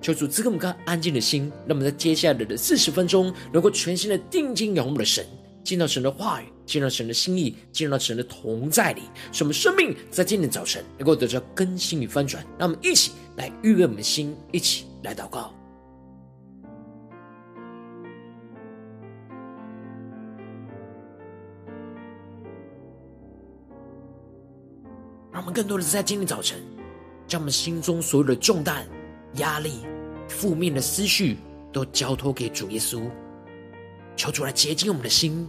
求主赐给我们安静的心，让我们在接下来的四十分钟，能够全心的定睛仰望的神，见到神的话语，见到神的心意，见到神的同在里，使我们生命在今天早晨能够得到更新与翻转。让我们一起来预备我们的心，一起来祷告。让我们更多的是在今天早晨，将我们心中所有的重担。压力、负面的思绪都交托给主耶稣，求主来洁净我们的心，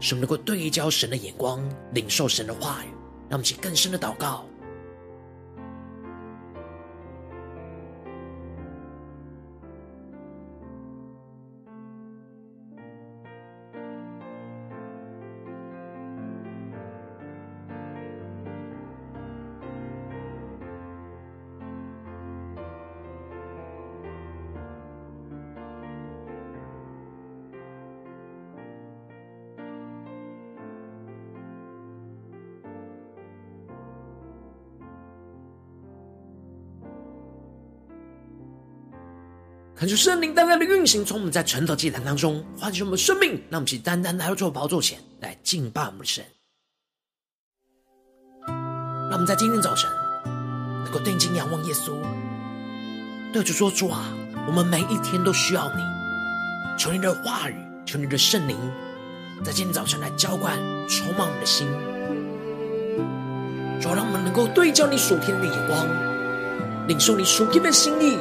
使我们能够对焦神的眼光，领受神的话语，让我们去更深的祷告。圣灵单单的运行，从我们在晨祷祭坛当中唤醒我们的生命，让我们去单单来到主宝座前来敬拜我们的神。让我们在今天早晨能够定睛仰望耶稣，对主说：“主啊，我们每一天都需要你，求你的话语，求你的圣灵，在今天早晨来浇灌、充满我们的心。主啊，让我们能够对焦你属天的眼光，领受你属天的心意。”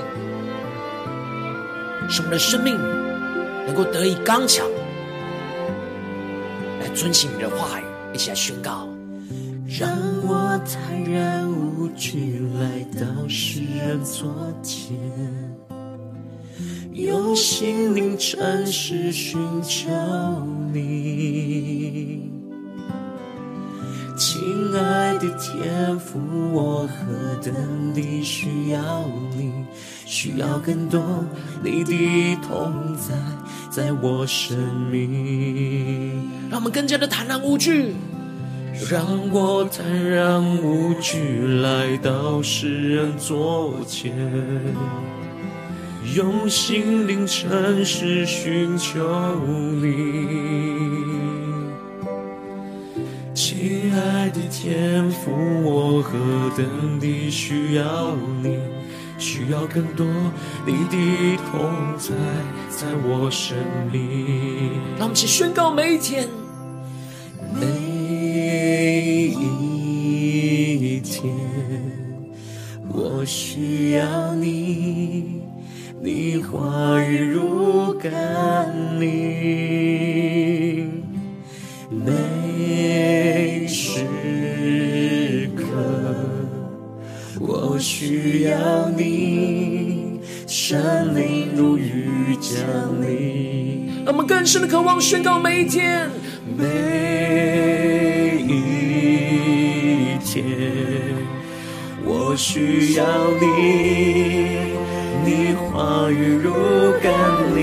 使我们的生命能够得以刚强，来遵行你的话语，一起来宣告。让我坦然无惧来到世人昨天，用心灵诚实寻求你。亲爱的天父，我何等地需要你，需要更多你的同在，在我生命。让我们更加的坦然无惧，让我坦然无惧来到世人座前，用心灵诚实寻求你。亲爱的天父，我何等地需要你，需要更多你的同在，在我生命。让我们一起宣告每一天，每一天，我需要你，你话语如甘霖。每我需要你，圣灵如雨降临。让我们更深的渴望宣告每一天，每一天，我需要你，你话语如甘霖。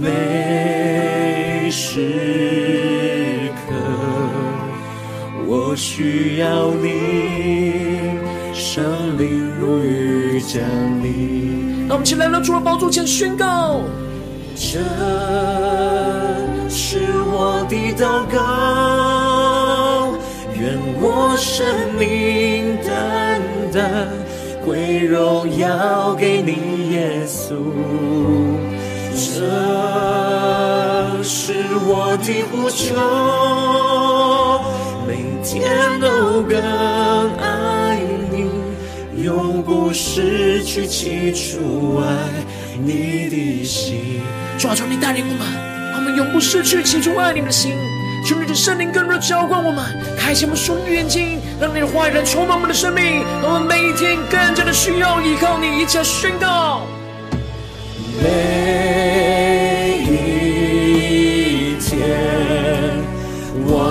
每时需要你，圣灵如雨降临。让我们起来，到主的宝座前宣告：这是我的祷告，愿我生命单单归荣耀给你，耶稣。这是我的呼求，天都更爱你，永不失去起初爱你的心。主啊，求你带领我们，我们永不失去起初爱你的心。求你的圣灵更多浇灌我们，开启我们属灵的眼睛，让你的话语来充满我们的生命。我们每一天更加的需要依靠你，一切宣告。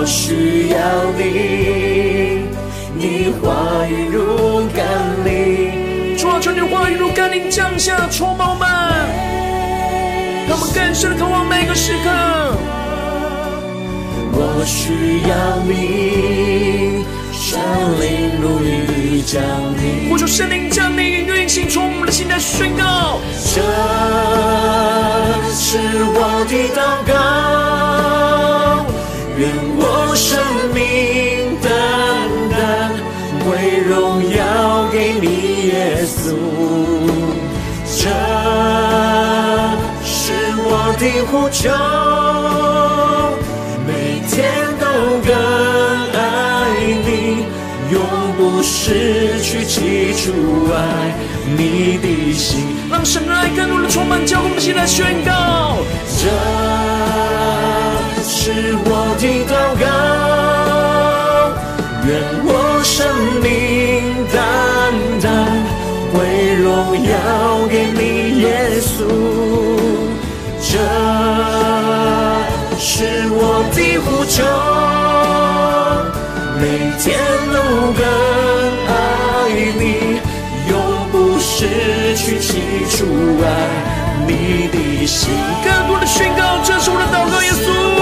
我需要你，你话语如甘霖。主啊，求你的话语如甘霖降下，充满我们，让我们更深的渴望每个时刻。我需要你，圣灵如雨降临。我求圣灵降临，运行从我们的心来宣告。这是我的祷告，的呼求。每天都更爱你，永不失去起初爱你的心。让神的爱更多的充满，叫我们起来宣告。这是我的祷告，愿我生命单单归荣耀给你，耶稣。这是我的呼求，每天都更爱你，永不失去起初爱你的心。更多的宣告，这是我的祷告，耶稣。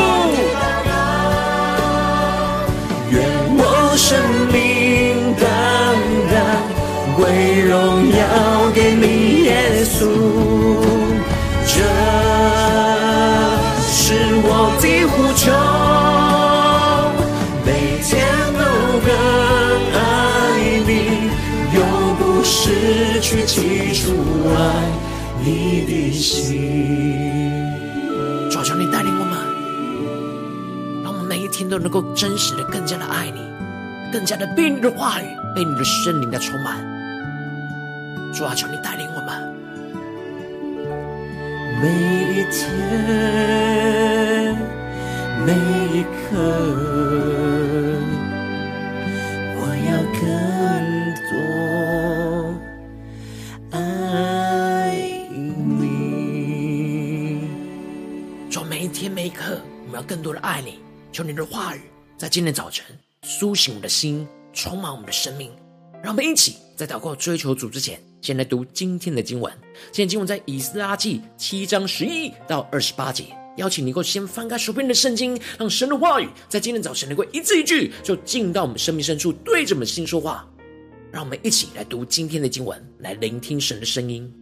都能够真实的、更加的爱你，更加的被你的话语、被你的圣灵的充满。主啊，求你带领我们。每一天，每一刻，我要更多爱你。说每一天每一刻，我们要更多的爱你。求你的话语在今天早晨苏醒我们的心，充满我们的生命。让我们一起在祷告追求主之前，先来读今天的经文。今天经文在以斯拉记七章十一到二十八节。邀请你能够先翻开手边的圣经，让神的话语在今天早晨能够一字一句，就进到我们生命深处，对着我们的心说话。让我们一起来读今天的经文，来聆听神的声音。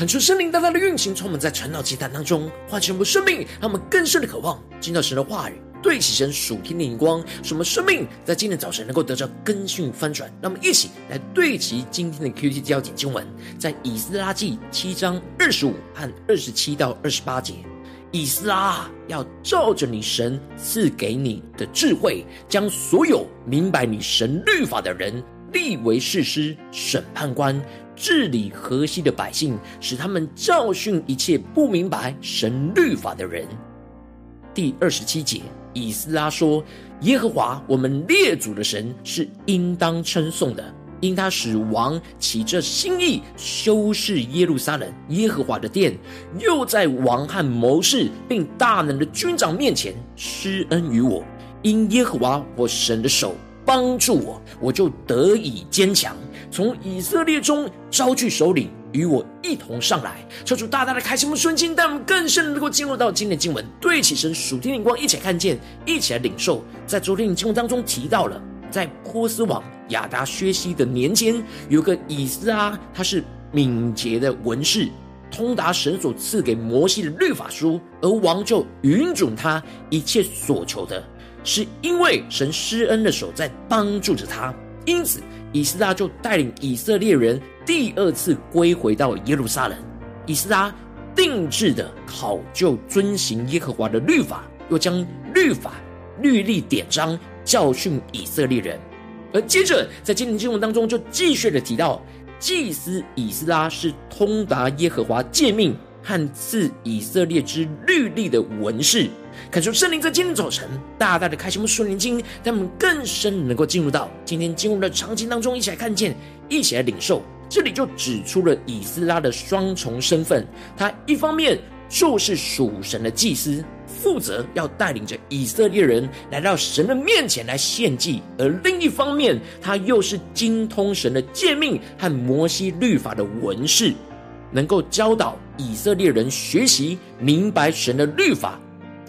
恳求圣灵大大的运行，充满在传道祭坛当中，唤醒我们生命，让我们更深的渴望听到神的话语，对齐神属天的眼光，使我们生命在今天早晨能够得到更新翻转。让我们一起来对齐今天的 QT 焦点经文，在以斯拉记七章二十五和二十七到二十八节。以斯拉要照着你神赐给你的智慧，将所有明白你神律法的人立为士师、审判官。治理河西的百姓，使他们教训一切不明白神律法的人。第二十七节，以斯拉说：“耶和华我们列祖的神是应当称颂的，因他使王起这心意修饰耶路撒冷耶和华的殿，又在王和谋士并大能的军长面前施恩于我。因耶和华我神的手帮助我，我就得以坚强。”从以色列中招聚首领，与我一同上来，求主大大的开启我们顺境，让我们更深能够进入到今天的经文，对起神属天灵光，一起来看见，一起来领受。在昨天的经文当中提到了，在波斯王亚达薛西的年间，有个以斯拉，他是敏捷的文士，通达神所赐给摩西的律法书，而王就允准他一切所求的，是因为神施恩的手在帮助着他，因此。以斯拉就带领以色列人第二次归回到耶路撒冷。以斯拉定制的考究遵行耶和华的律法，又将律法律例典章教训以色列人。而接着在今天经文当中，就继续的提到，祭司以斯拉是通达耶和华诫命和赐以色列之律例的文士。恳求圣灵在今天早晨大大的开启我们属灵经，让我们更深能够进入到今天经文的场景当中，一起来看见，一起来领受。这里就指出了以斯拉的双重身份，他一方面就是属神的祭司，负责要带领着以色列人来到神的面前来献祭；而另一方面，他又是精通神的诫命和摩西律法的文士，能够教导以色列人学习明白神的律法。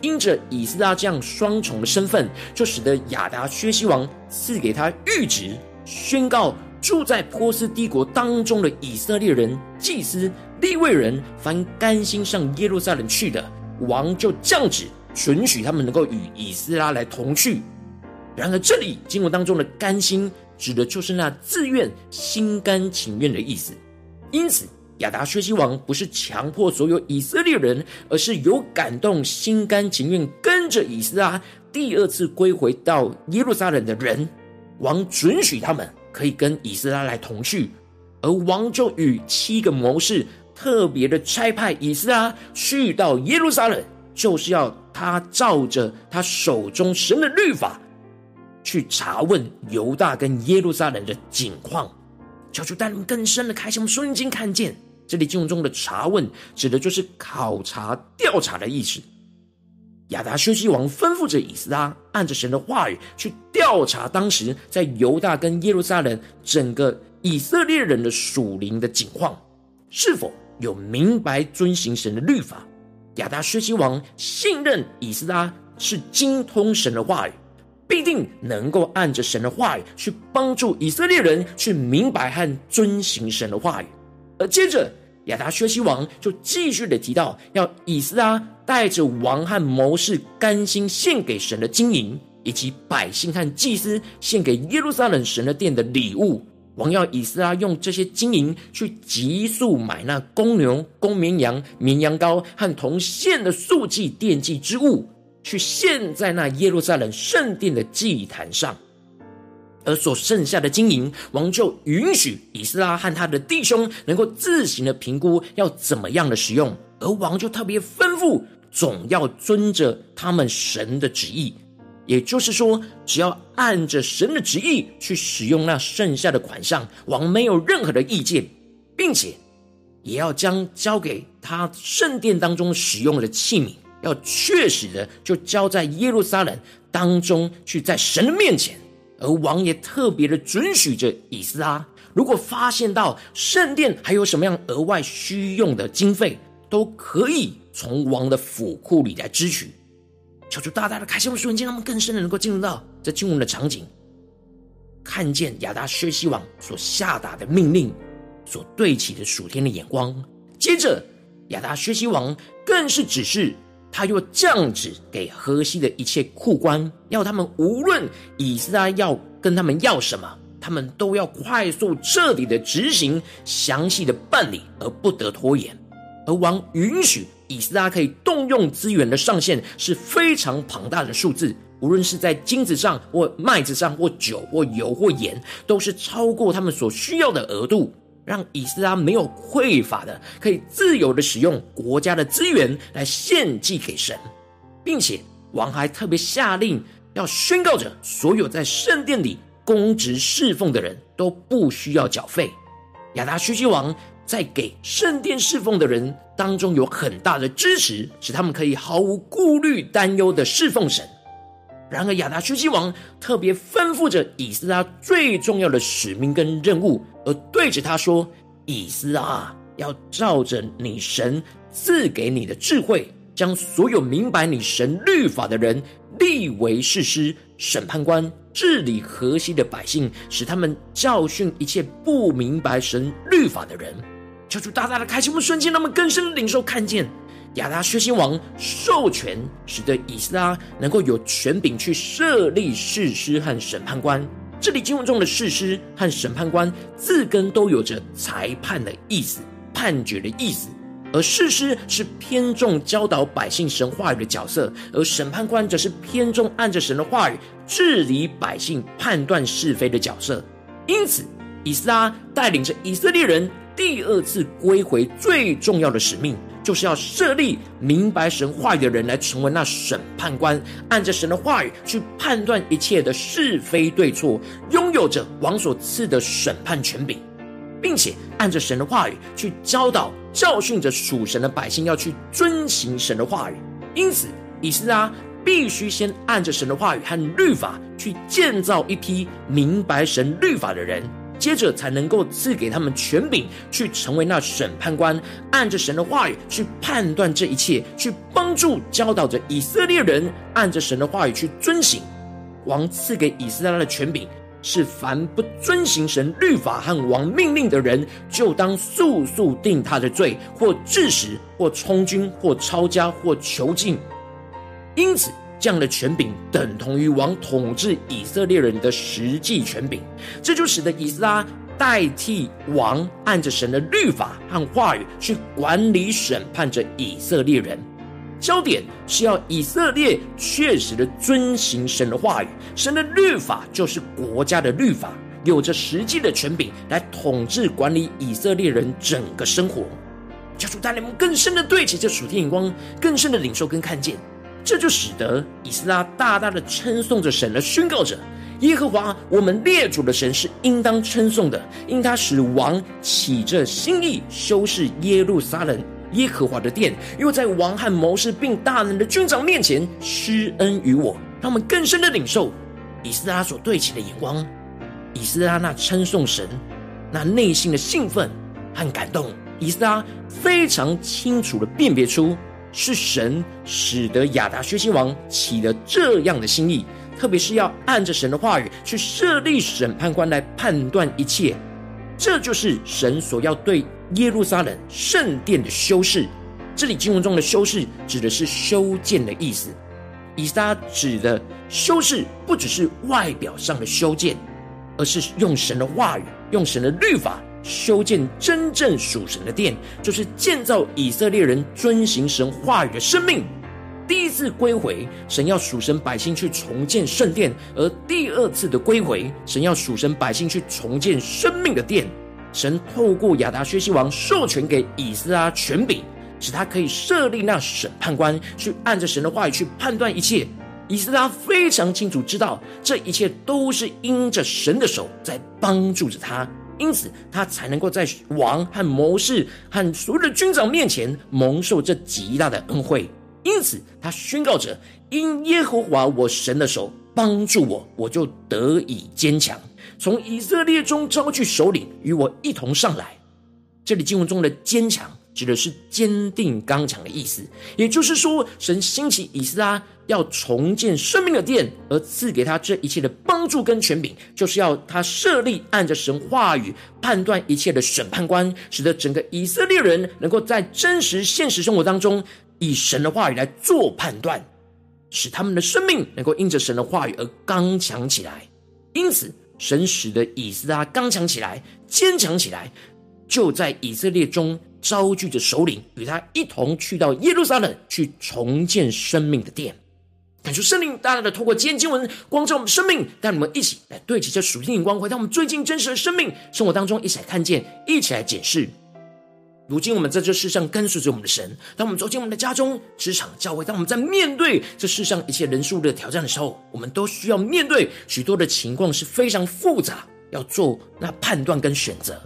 因着以斯拉这样双重的身份，就使得亚达薛西王赐给他諭旨，宣告住在波斯帝国当中的以色列人、祭司、利未人，凡甘心上耶路撒冷去的，王就降旨准许他们能够与以斯拉来同去。然而，这里经文当中的“甘心”指的就是那自愿、心甘情愿的意思。因此，亚达薛西王不是强迫所有以色列人，而是有感动、心甘情愿跟着以斯拉第二次归回到耶路撒冷的人。王准许他们可以跟以斯拉来同去，而王就与七个谋士特别的差派以斯拉去到耶路撒冷，就是要他照着他手中神的律法去查问犹大跟耶路撒冷的景况，求主带领更深的开启我们属灵经看见。这里经文中的查问，指的就是考察、调查的意思。亚达薛西王吩咐着以斯拉，按着神的话语去调查当时在犹大跟耶路撒冷整个以色列人的属灵的景况，是否有明白遵行神的律法。亚达薛西王信任以斯拉是精通神的话语，必定能够按着神的话语去帮助以色列人去明白和遵行神的话语。而接着，亚达薛西王就继续的提到，要以斯拉带着王和谋士甘心献给神的金银，以及百姓和祭司献给耶路撒冷神的殿的礼物。王要以斯拉用这些金银去急速买那公牛、公绵羊、绵羊羔和同献的素祭奠祭之物，去献在那耶路撒冷圣殿的祭坛上。而所剩下的金银，王就允许以斯拉和他的弟兄能够自行的评估要怎么样的使用，而王就特别吩咐，总要遵着他们神的旨意，也就是说，只要按着神的旨意去使用那剩下的款项，王没有任何的意见，并且也要将交给他圣殿当中使用的器皿，要确实的就交在耶路撒冷当中去，在神的面前。而王也特别的准许着以斯拉，如果发现到圣殿还有什么样额外需用的经费，都可以从王的府库里来支取。求主大大的开启我们属灵经，让我们更深的能够进入到这经文的场景，看见亚达薛西王所下达的命令，所对齐的属天的眼光，接着，亚达薛西王更是指示，他又降旨给河西的一切库官，要他们无论以斯拉要跟他们要什么，他们都要快速彻底的执行，详细的办理，而不得拖延。而王允许以斯拉可以动用资源的上限是非常庞大的数字，无论是在金子上，或麦子上，或酒，或油，或盐，都是超过他们所需要的额度。让以斯拉没有匮乏的，可以自由的使用国家的资源来献祭给神，并且王还特别下令要宣告着，所有在圣殿里公职侍奉的人都不需要缴费。亚达薛西王在给圣殿侍奉的人当中有很大的支持，使他们可以毫无顾虑、担忧的侍奉神。然而，亚达薛西王特别吩咐着以斯拉最重要的使命跟任务，而对着他说：“以斯拉，要照着你神赐给你的智慧，将所有明白你神律法的人立为誓师、审判官，治理河西的百姓，使他们教训一切不明白神律法的人。”求主大大的开启我们瞬间，让我们更深的领受看见。亚达薛西王授权，使得以斯拉能够有权柄去设立士师和审判官。这里经文中的士师和审判官字根都有着裁判的意思、判决的意思。而士师是偏重教导百姓神话语的角色，而审判官则是偏重按着神的话语治理百姓、判断是非的角色。因此，以斯拉带领着以色列人第二次归回最重要的使命。就是要设立明白神话语的人来成为那审判官，按着神的话语去判断一切的是非对错，拥有着王所赐的审判权柄，并且按着神的话语去教导、教训着属神的百姓，要去遵行神的话语。因此，以斯拉必须先按着神的话语和律法去建造一批明白神律法的人。接着才能够赐给他们权柄，去成为那审判官，按着神的话语去判断这一切，去帮助教导着以色列人按着神的话语去遵行。王赐给以斯拉的权柄是：凡不遵行神律法和王命令的人，就当速速定他的罪，或治死，或充军，或抄家，或囚禁。因此。这样的权柄等同于王统治以色列人的实际权柄，这就使得以撒代替王，按着神的律法和话语去管理审判着以色列人。焦点是要以色列确实的遵行神的话语，神的律法就是国家的律法，有着实际的权柄来统治管理以色列人整个生活。求主带领我们更深的对齐这属天眼光，更深的领受跟看见。这就使得以斯拉大大的称颂着神，的宣告着：耶和华我们列祖的神是应当称颂的，因他使王起着心意修饰耶路撒冷耶和华的殿，又在王和谋士并大能的军长面前施恩于我。让我们更深的领受以斯拉所对齐的眼光，以斯拉那称颂神那内心的兴奋和感动，以斯拉非常清楚的辨别出。是神使得亚达薛西王起了这样的心意，特别是要按着神的话语去设立审判官来判断一切。这就是神所要对耶路撒冷圣殿的修饰。这里经文中的修饰指的是修建的意思。以撒指的修饰不只是外表上的修建，而是用神的话语，用神的律法。修建真正属神的殿，就是建造以色列人遵行神话语的生命。第一次归回，神要属神百姓去重建圣殿；而第二次的归回，神要属神百姓去重建生命的殿。神透过亚达薛西王授权给以斯拉权柄，使他可以设立那审判官，去按着神的话语去判断一切。以斯拉非常清楚知道，这一切都是因着神的手在帮助着他。因此，他才能够在王和谋士和所有的军长面前蒙受这极大的恩惠。因此，他宣告着：“因耶和华我神的手帮助我，我就得以坚强。从以色列中招去首领与我一同上来。”这里经文中的坚强，指的是坚定刚强的意思。也就是说，神兴起以斯拉要重建生命的殿，而赐给他这一切的帮助跟权柄，就是要他设立按着神话语判断一切的审判官，使得整个以色列人能够在真实现实生活当中，以神的话语来做判断，使他们的生命能够因着神的话语而刚强起来。因此，神使得以斯拉刚强起来，坚强起来。就在以色列中召聚着首领，与他一同去到耶路撒冷，去重建生命的殿。感受圣灵大大的透过今天经文光照我们生命，带我们一起来对齐这属天眼光，回到我们最近真实的生命生活当中，一起来看见，一起来检视。如今我们在这世上跟随着我们的神，当我们走进我们的家中、职场、教会，当我们在面对这世上一切人数的挑战的时候，我们都需要面对许多的情况是非常复杂，要做那判断跟选择。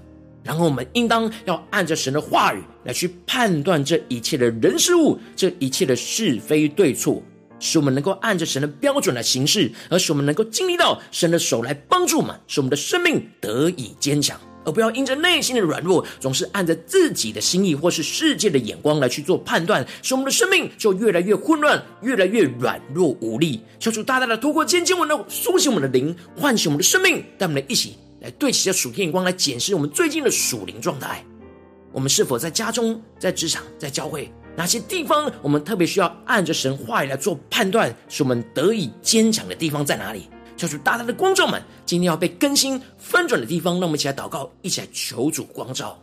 然后我们应当要按着神的话语来去判断这一切的人事物，这一切的是非对错，使我们能够按着神的标准来行事，而使我们能够经历到神的手来帮助我们，使我们的生命得以坚强，而不要因着内心的软弱，总是按着自己的心意或是世界的眼光来去做判断，使我们的生命就越来越混乱，越来越软弱无力。求主大大的透过今天经文的苏醒我们的灵，唤醒我们的生命，带我们来一起。来对齐着属天眼光来检视我们最近的属灵状态，我们是否在家中、在职场、在教会哪些地方，我们特别需要按着神话语来做判断，使我们得以坚强的地方在哪里？求主大大的光照们，今天要被更新翻转的地方，让我们一起来祷告，一起来求主光照。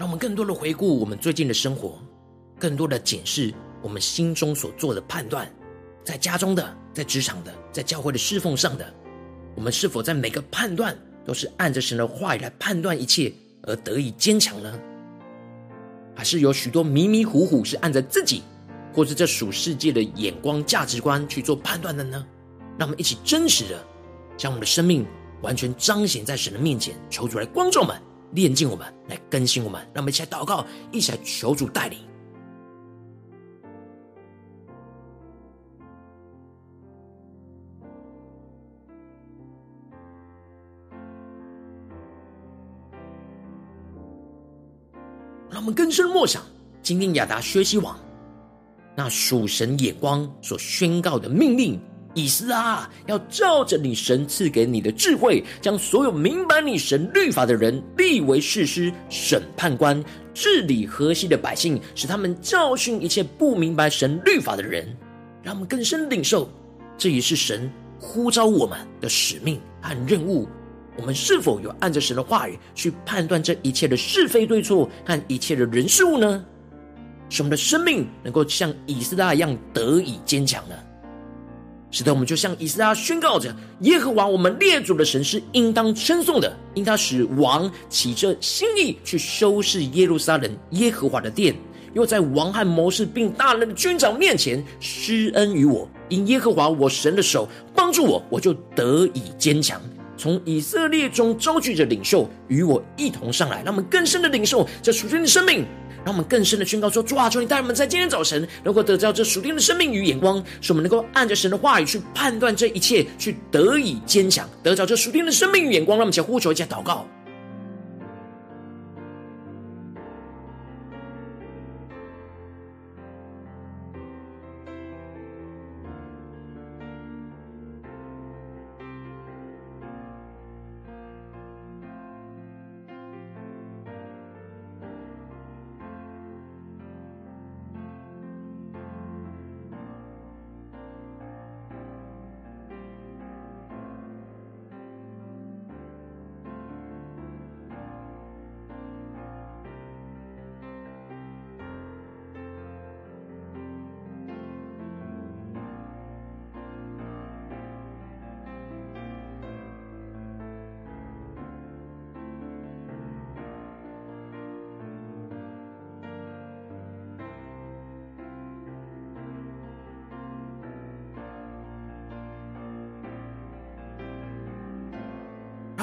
让我们更多的回顾我们最近的生活，更多的检视我们心中所做的判断，在家中的、在职场的、在教会的侍奉上的，我们是否在每个判断都是按着神的话语来判断一切而得以坚强呢？还是有许多迷迷糊糊是按着自己或是这属世界的眼光价值观去做判断的呢？让我们一起真实的将我们的生命完全彰显在神的面前，求主来光照们。炼净我们，来更新我们，让我们一起来祷告，一起来求主带领。让我们更深默想，今天亚达学习网那属神眼光所宣告的命令。以斯拉，要照着你神赐给你的智慧，将所有明白你神律法的人立为士师、审判官，治理河西的百姓，使他们教训一切不明白神律法的人，让我们更深领受，这也是神呼召我们的使命和任务。我们是否有按着神的话语去判断这一切的是非对错和一切的人事物呢？使我们的生命能够像以斯拉一样得以坚强呢？使得我们就像以斯拉宣告着：耶和华我们列祖的神是应当称颂的，因他使王起着心意去收拾耶路撒冷耶和华的殿，又在王和谋士并大人的军长面前施恩于我，因耶和华我神的手帮助我，我就得以坚强。从以色列中召聚着领袖与我一同上来，让我们更深的领受这属天的生命。让我们更深的宣告说：主啊，求你带我们在今天早晨能够得到这属天的生命与眼光，使我们能够按着神的话语去判断这一切，去得以坚强，得到这属天的生命与眼光。让我们先呼求，一下祷告。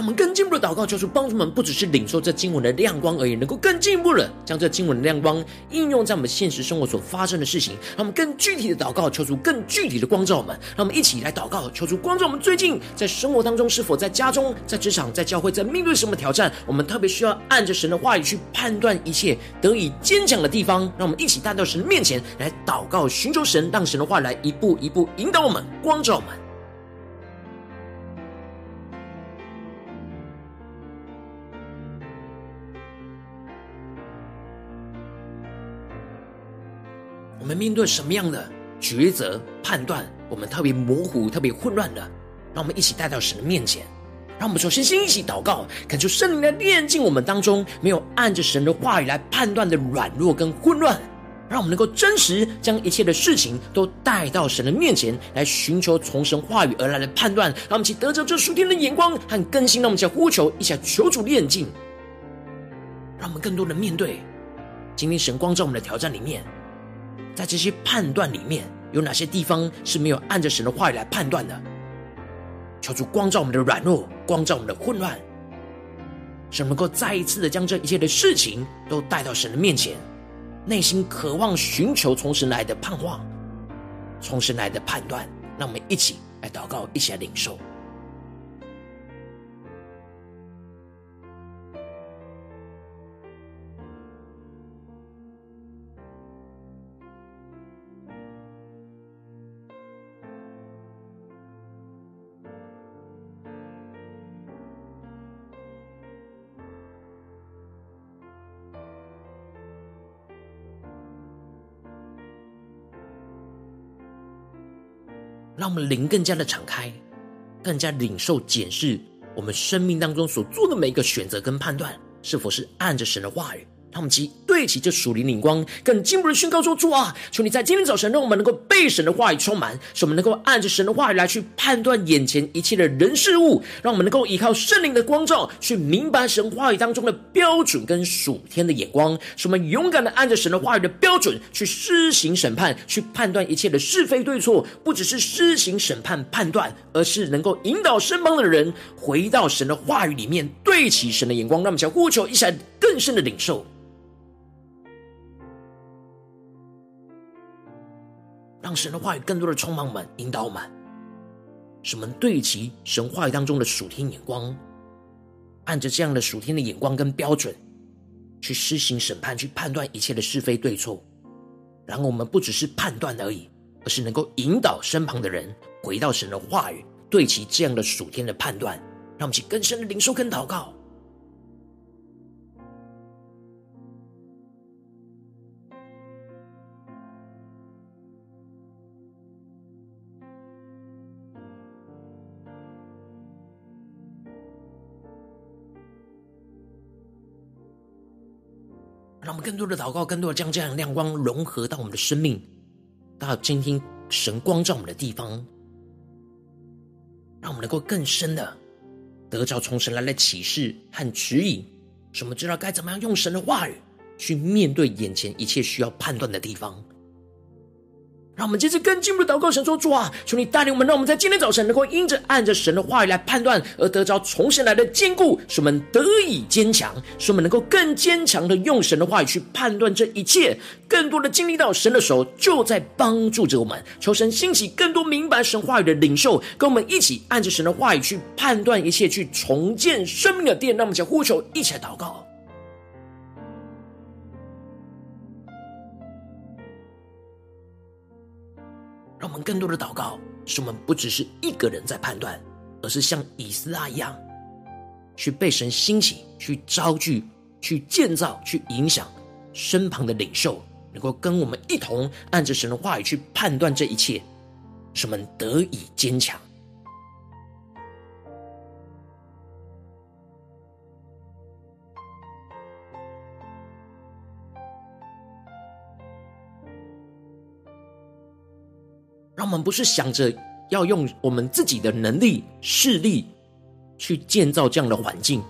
我们更进一步的祷告，求主帮助我们，不只是领受这经文的亮光而已，能够更进一步的将这经文的亮光应用在我们现实生活所发生的事情。让我们更具体的祷告，求主更具体的光照我们。让我们一起来祷告，求主光照我们。最近在生活当中，是否在家中、在职场、在教会，在面对什么挑战？我们特别需要按着神的话语去判断一切，得以坚强的地方。让我们一起带到神的面前来祷告，寻求神，让神的话来一步一步引导我们，光照我们。们面对什么样的抉择、判断，我们特别模糊、特别混乱的，让我们一起带到神的面前。让我们首先先一起祷告，恳求圣灵来炼净我们当中没有按着神的话语来判断的软弱跟混乱，让我们能够真实将一切的事情都带到神的面前来寻求从神话语而来的判断。让我们一起得着这属天的眼光和更新。让我们一起呼求，一起求主炼净，让我们更多的面对今天神光照我们的挑战里面。在这些判断里面，有哪些地方是没有按着神的话语来判断的？求主光照我们的软弱，光照我们的混乱，使能够再一次的将这一切的事情都带到神的面前，内心渴望寻求从神来的盼望，从神来的判断。让我们一起来祷告，一起来领受。灵更加的敞开，更加领受检视我们生命当中所做的每一个选择跟判断，是否是按着神的话语。他们齐对齐这属灵领光，更进一步的宣告说：主啊，求你在今天早晨，让我们能够被神的话语充满，使我们能够按着神的话语来去判断眼前一切的人事物，让我们能够依靠圣灵的光照，去明白神话语当中的标准跟属天的眼光，使我们勇敢的按着神的话语的标准去施行审判，去判断一切的是非对错，不只是施行审判判断，而是能够引导身旁的人回到神的话语里面，对齐神的眼光，让我们想呼求一下更深的领受。让神的话语更多的充满我们，引导我们，使我们对齐神话语当中的属天眼光，按着这样的属天的眼光跟标准，去施行审判，去判断一切的是非对错。然后我们不只是判断而已，而是能够引导身旁的人回到神的话语，对齐这样的属天的判断，让我们去更深的灵受跟祷告。更多的祷告，更多的将这样的亮光融合到我们的生命，到今天神光照我们的地方，让我们能够更深的得着从神来的启示和指引，使我们知道该怎么样用神的话语去面对眼前一切需要判断的地方。让我们接着更进一步的祷告，神说：“主啊，求你带领我们，让我们在今天早晨能够因着按着神的话语来判断，而得着从神来的坚固，使我们得以坚强，使我们能够更坚强的用神的话语去判断这一切，更多的经历到神的手就在帮助着我们。求神兴起更多明白神话语的领袖，跟我们一起按着神的话语去判断一切，去重建生命的殿。让我们一起呼求，一起来祷告。”更多的祷告，使我们不只是一个人在判断，而是像以斯拉一样，去被神兴起，去招聚，去建造，去影响身旁的领袖，能够跟我们一同按着神的话语去判断这一切，使我们得以坚强。我们不是想着要用我们自己的能力、势力去建造这样的环境，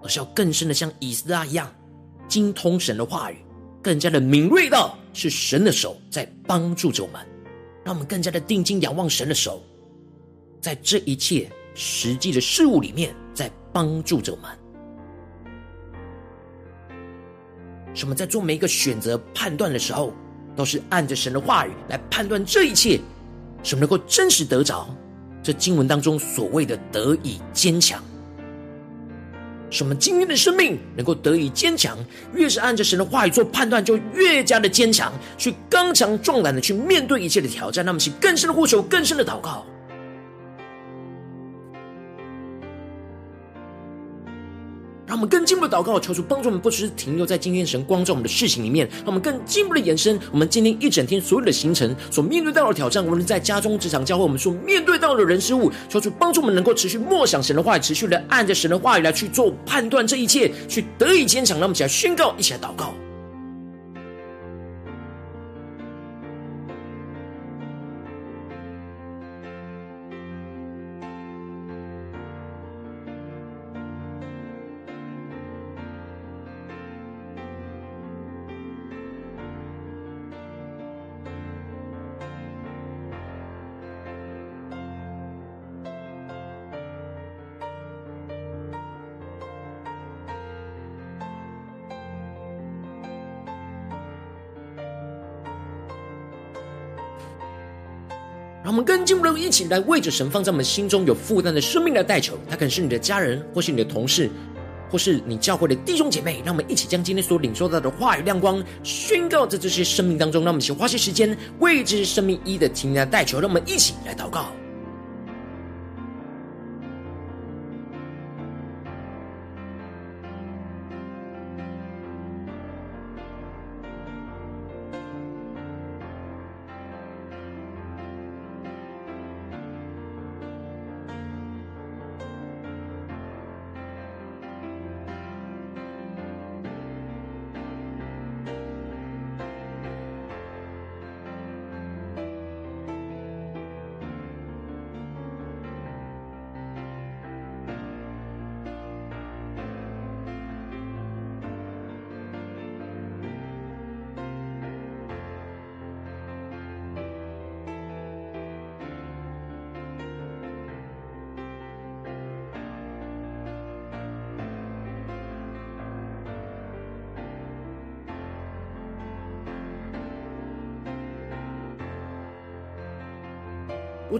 而是要更深的像以斯拉一样，精通神的话语，更加的敏锐到是神的手在帮助着我们，让我们更加的定睛仰望神的手，在这一切实际的事物里面，在帮助着我们。使我们在做每一个选择判断的时候，都是按着神的话语来判断这一切，什么能够真实得着这经文当中所谓的得以坚强。使我们今天的生命能够得以坚强，越是按着神的话语做判断，就越加的坚强，去刚强壮胆的去面对一切的挑战。那么，是更深的呼求，更深的祷告。我们更进一步的祷告，求主帮助我们，不只是停留在今天神光照我们的事情里面，让我们更进一步的延伸。我们今天一整天所有的行程所面对到的挑战，无论在家中、职场、教会，我们所面对到的人事物，求主帮助我们能够持续默想神的话语，持续的按着神的话语来去做判断，这一切去得以坚强。让我们一起来宣告，一起来祷告。我们跟进一步的一起来为着神放在我们心中有负担的生命来代求，他可能是你的家人，或是你的同事，或是你教会的弟兄姐妹。让我们一起将今天所领受到的话语亮光宣告在这些生命当中。让我们一起花些时间为这些生命一的停来代求。让我们一起来祷告。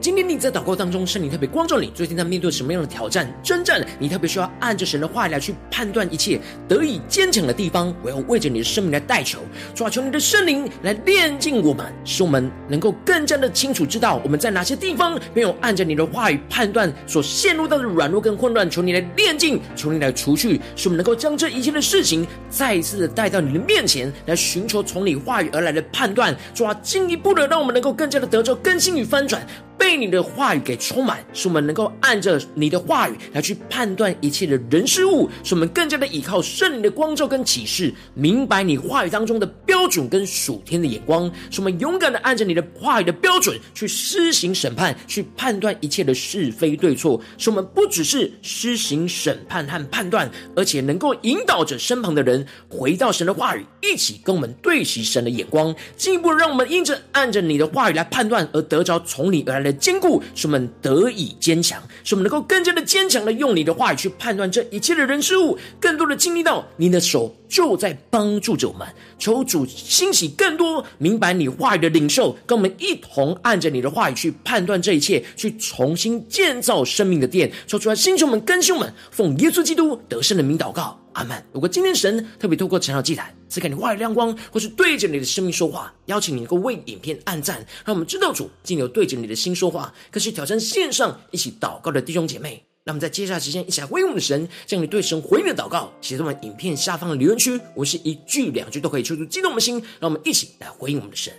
今天你在祷告当中，圣灵特别光照你，最近在面对什么样的挑战、征战？你特别需要按着神的话来去判断一切，得以坚强的地方。我要为着你的生命来代求，主啊，求你的圣灵来炼净我们，使我们能够更加的清楚知道我们在哪些地方没有按着你的话语判断所陷入到的软弱跟混乱。求你来炼净，求你来除去，使我们能够将这一切的事情再一次的带到你的面前来寻求从你话语而来的判断。主啊，进一步的让我们能够更加的得着更新与翻转。被你的话语给充满，使我们能够按着你的话语来去判断一切的人事物，使我们更加的依靠圣灵的光照跟启示，明白你话语当中的标准跟属天的眼光，使我们勇敢的按着你的话语的标准去施行审判，去判断一切的是非对错，使我们不只是施行审判和判断，而且能够引导着身旁的人回到神的话语，一起跟我们对齐神的眼光，进一步让我们因着按着你的话语来判断，而得着从你而来的。的坚固，使我们得以坚强，使我们能够更加的坚强的用你的话语去判断这一切的人事物，更多的经历到你的手就在帮助着我们。求主兴起更多明白你话语的领袖，跟我们一同按着你的话语去判断这一切，去重新建造生命的殿。说出来，星球们、更新们，奉耶稣基督得胜的名祷告。阿们。如果今天神特别透过晨祷祭坛赐给你话语亮光，或是对着你的生命说话，邀请你能够为影片按赞，让我们知道主今有对着你的心说话。可是挑战线上一起祷告的弟兄姐妹，让我们在接下来时间一起来回应我们的神，将你对神回应的祷告写在我们影片下方的留言区。我是一句两句都可以抽出激动我们的心，让我们一起来回应我们的神。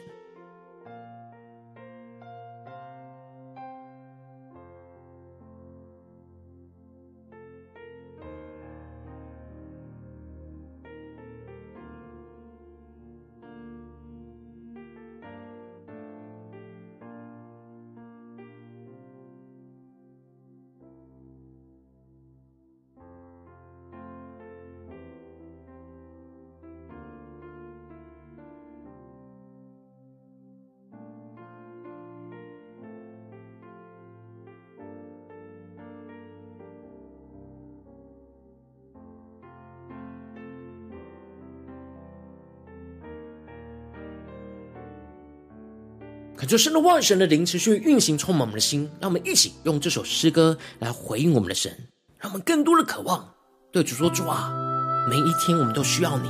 恳求神的万、神的灵持续运行，充满我们的心。让我们一起用这首诗歌来回应我们的神，让我们更多的渴望对主说：主啊，每一天我们都需要你，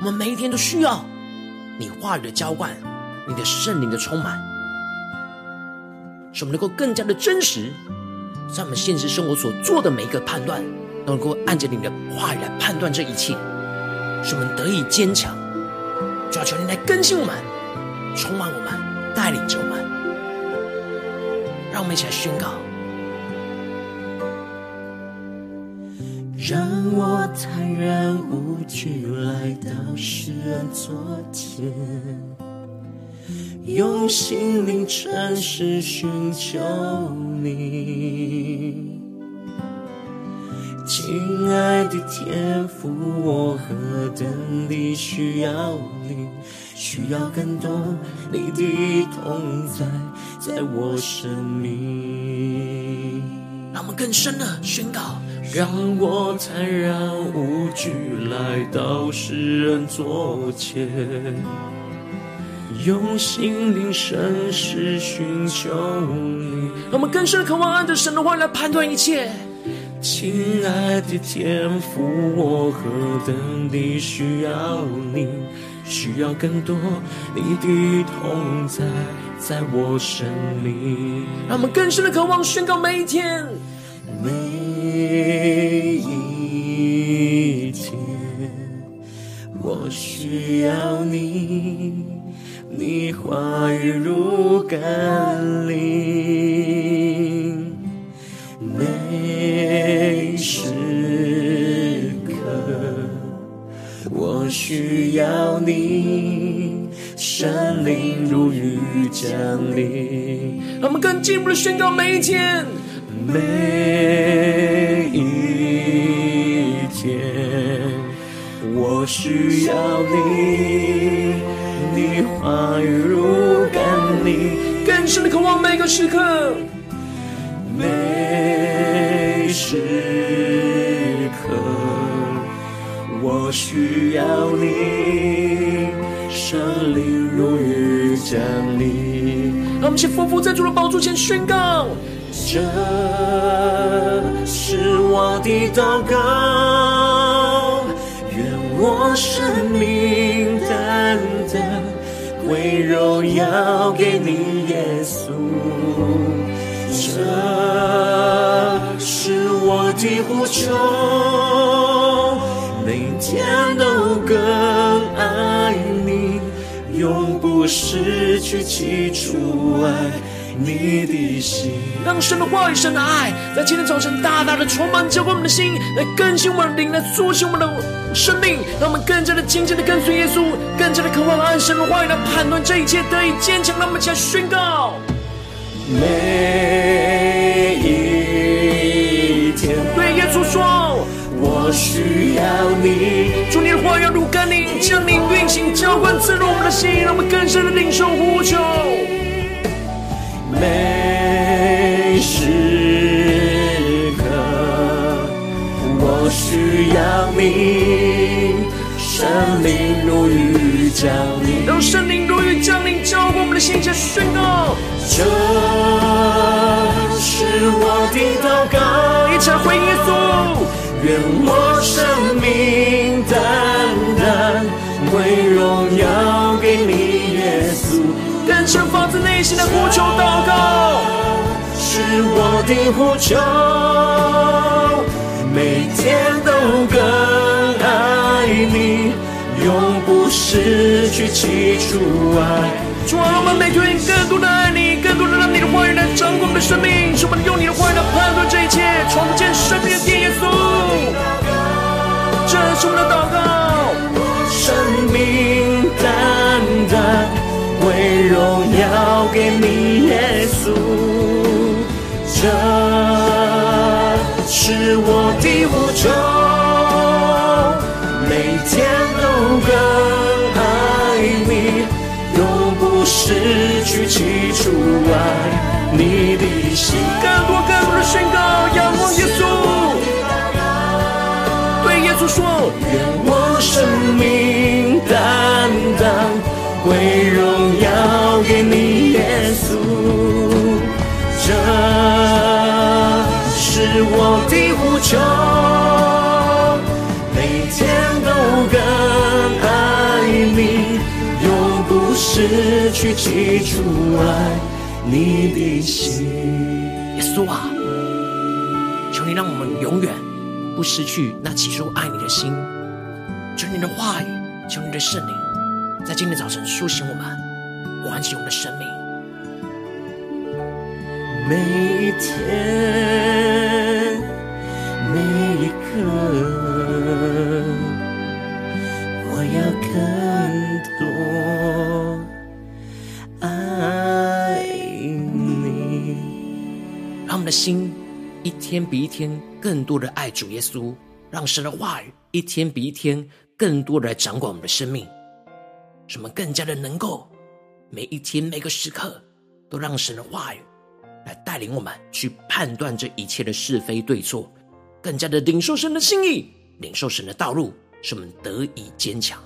我们每一天都需要你话语的浇灌，你的圣灵的充满，使我们能够更加的真实，在我们现实生活所做的每一个判断，都能够按着你的话语来判断这一切，使我们得以坚强。就要求你来更新我们，充满我们，带领着我们，让我们一起来宣告。让我坦然无惧来到世人座前，用心灵诚实寻求你。亲爱的天父，我何等地需要你，需要更多你的同在，在我生命。让我们更深的宣告，让我坦然无惧来到世人座前，用心灵诚实寻求你。让我们更深的渴望按着神的话来判断一切。亲爱的天父，我何等地需要你，需要更多你的同在，在我生命。让我们更深的渴望宣告每一天，每一天，我需要你，你话语如甘霖。需要你，圣灵如雨降临。让我们更进一步的宣告每一天，每一天，我需要你，你话语如甘霖。更深的渴望每个时刻。每时我需要你，圣灵如雨降临。让我们先俯伏在主的宝座前宣告：这是我的祷告，愿我生命单单归荣耀给你，耶稣。这是我的呼求，天都更爱你，永不失去起初爱你的心。让神的话语、神的爱，在今天早晨大大的充满浇灌我们的心，来更新我们的灵，来苏醒我们的生命，让我们更加的紧紧的跟随耶稣，更加的渴望按神的话语来判断这一切，得以坚强。让我们一起来宣告。每需要你。主，你的话要如甘霖，降临运行浇灌滋润我们的心，让我们更深的领受呼求。每时刻，我需要你，圣灵如雨降临，让圣灵如雨降临，浇灌我们的心，下宣告。这是我的祷告，一起回应耶稣。愿我生命单单为荣耀给你，耶稣。更深发自内心的呼求祷告，是我的呼求，每天都更爱你，永不失去起初爱。主啊，让我们每天更多，的话语来掌管我们的生命，使我们用你的话语来判断这一切，重建生命的，耶稣。这是我们的祷告，生命单单归荣耀给你，耶稣。这是我的呼求，每天都更爱你。永不失去起初爱你的心更多更多的，宣告仰望耶稣，对耶稣说：「愿我生命担当，为荣耀给你耶稣。」这是我的呼求，每天都更爱你，永不是去记住爱。你的心。耶稣啊，求你让我们永远不失去那起初爱你的心。求你的话语，求你的圣灵，在今天早晨苏醒我们，唤醒我们的生命。每一天，每一刻，心一天比一天更多的爱主耶稣，让神的话语一天比一天更多的来掌管我们的生命，使我们更加的能够每一天每个时刻都让神的话语。来带领我们去判断这一切的是非对错，更加的领受神的心意，领受神的道路，使我们得以坚强。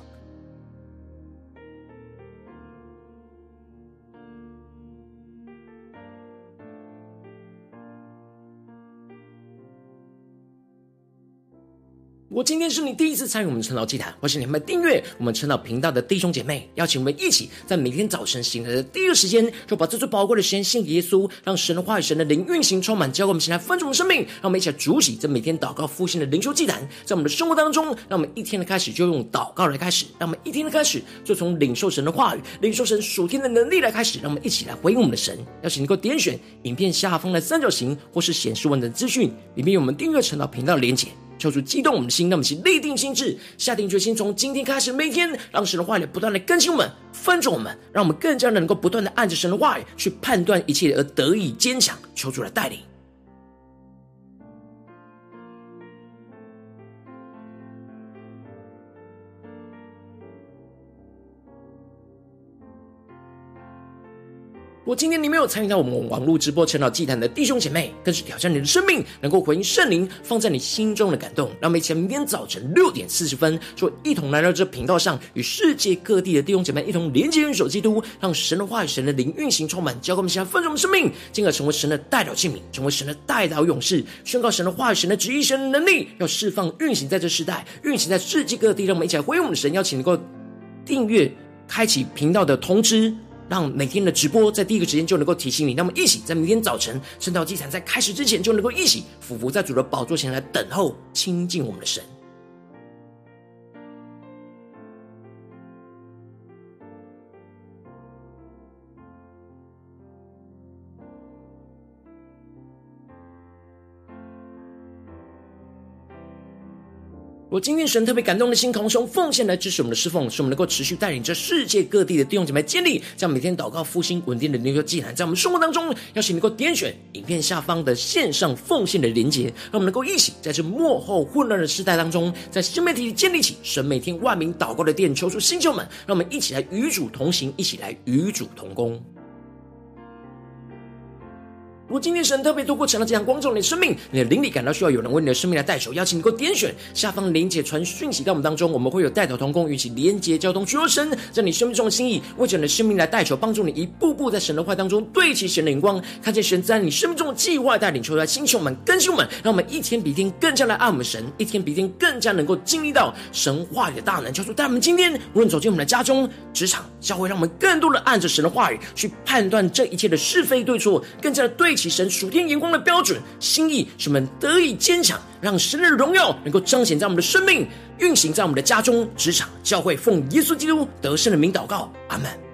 我今天是你第一次参与我们晨祷祭坛，或是你们订阅我们晨祷频道的弟兄姐妹，邀请我们一起在每天早晨醒来的第一个时间，就把这最宝贵的时间献给耶稣，让神的话语、神的灵运行充满，教给我们现在分盛的生命。让我们一起来主起这每天祷告复兴的灵修祭坛，在我们的生活当中，让我们一天的开始就用祷告来开始，让我们一天的开始就从领受神的话语、领受神属天的能力来开始，让我们一起来回应我们的神。邀请你能够点选影片下方的三角形，或是显示文的资讯，里面有我们订阅晨祷频道的连结。求主激动我们的心，让我们去立定心志，下定决心，从今天开始，每天让神的话语不断的更新我们、翻转我们，让我们更加能够不断的按着神的话语去判断一切，而得以坚强。求主来带领。如果今天你没有参与到我们网络直播晨祷祭坛的。弟兄姐妹，更是挑战你的生命，能够回应圣灵放在你心中的感动。让我们一起来明天早晨六点四十分，就一同来到这频道上，与世界各地的弟兄姐妹一同连接、元首基督，让神的话语、神的灵运行充满，教给我们现在丰盛的生命，进而成为神的代表器皿，成为神的代表勇士，宣告神的话语、神的旨意、神的能力，要释放、运行在这世代，运行在世界各地。让我们一起来回应我们的神，邀请能够订阅、开启频道的通知。让每天的直播在第一个时间就能够提醒你，那么一起在明天早晨圣道祭坛在开始之前就能够一起俯伏在主的宝座前来等候亲近我们的神。我今天神特别感动的心，同时用奉献来支持我们的侍奉，使我们能够持续带领着世界各地的弟兄姐妹建立这样每天祷告复兴稳定的灵修祭坛，在我们生活当中，邀请能够点选影片下方的线上奉献的连结，让我们能够一起在这幕后混乱的时代当中，在新媒体里建立起神每天万名祷告的殿，求出星球们，让我们一起来与主同行，一起来与主同工。如果今天神特别透过成了这样光照你的生命，你的灵里感到需要有人为你的生命来代求，邀请你给我点选下方连结传讯息到我们当中，我们会有代祷同工与其连结交通，求神在你生命中的心意，为着你的生命来代求，帮助你一步步在神的话当中对齐神的眼光，看见神在你生命中的计划带领，求来星球们更新我们，让我们一天比一天更加来爱我们神，一天比一天更加能够经历到神话语的大能。求主带我们今天无论走进我们的家中、职场、教会，让我们更多的按着神的话语去判断这一切的是非对错，更加的对齐神属天眼光的标准心意，使我们得以坚强，让神的荣耀能够彰显在我们的生命，运行在我们的家中、职场、教会，奉耶稣基督得胜的名祷告，阿门。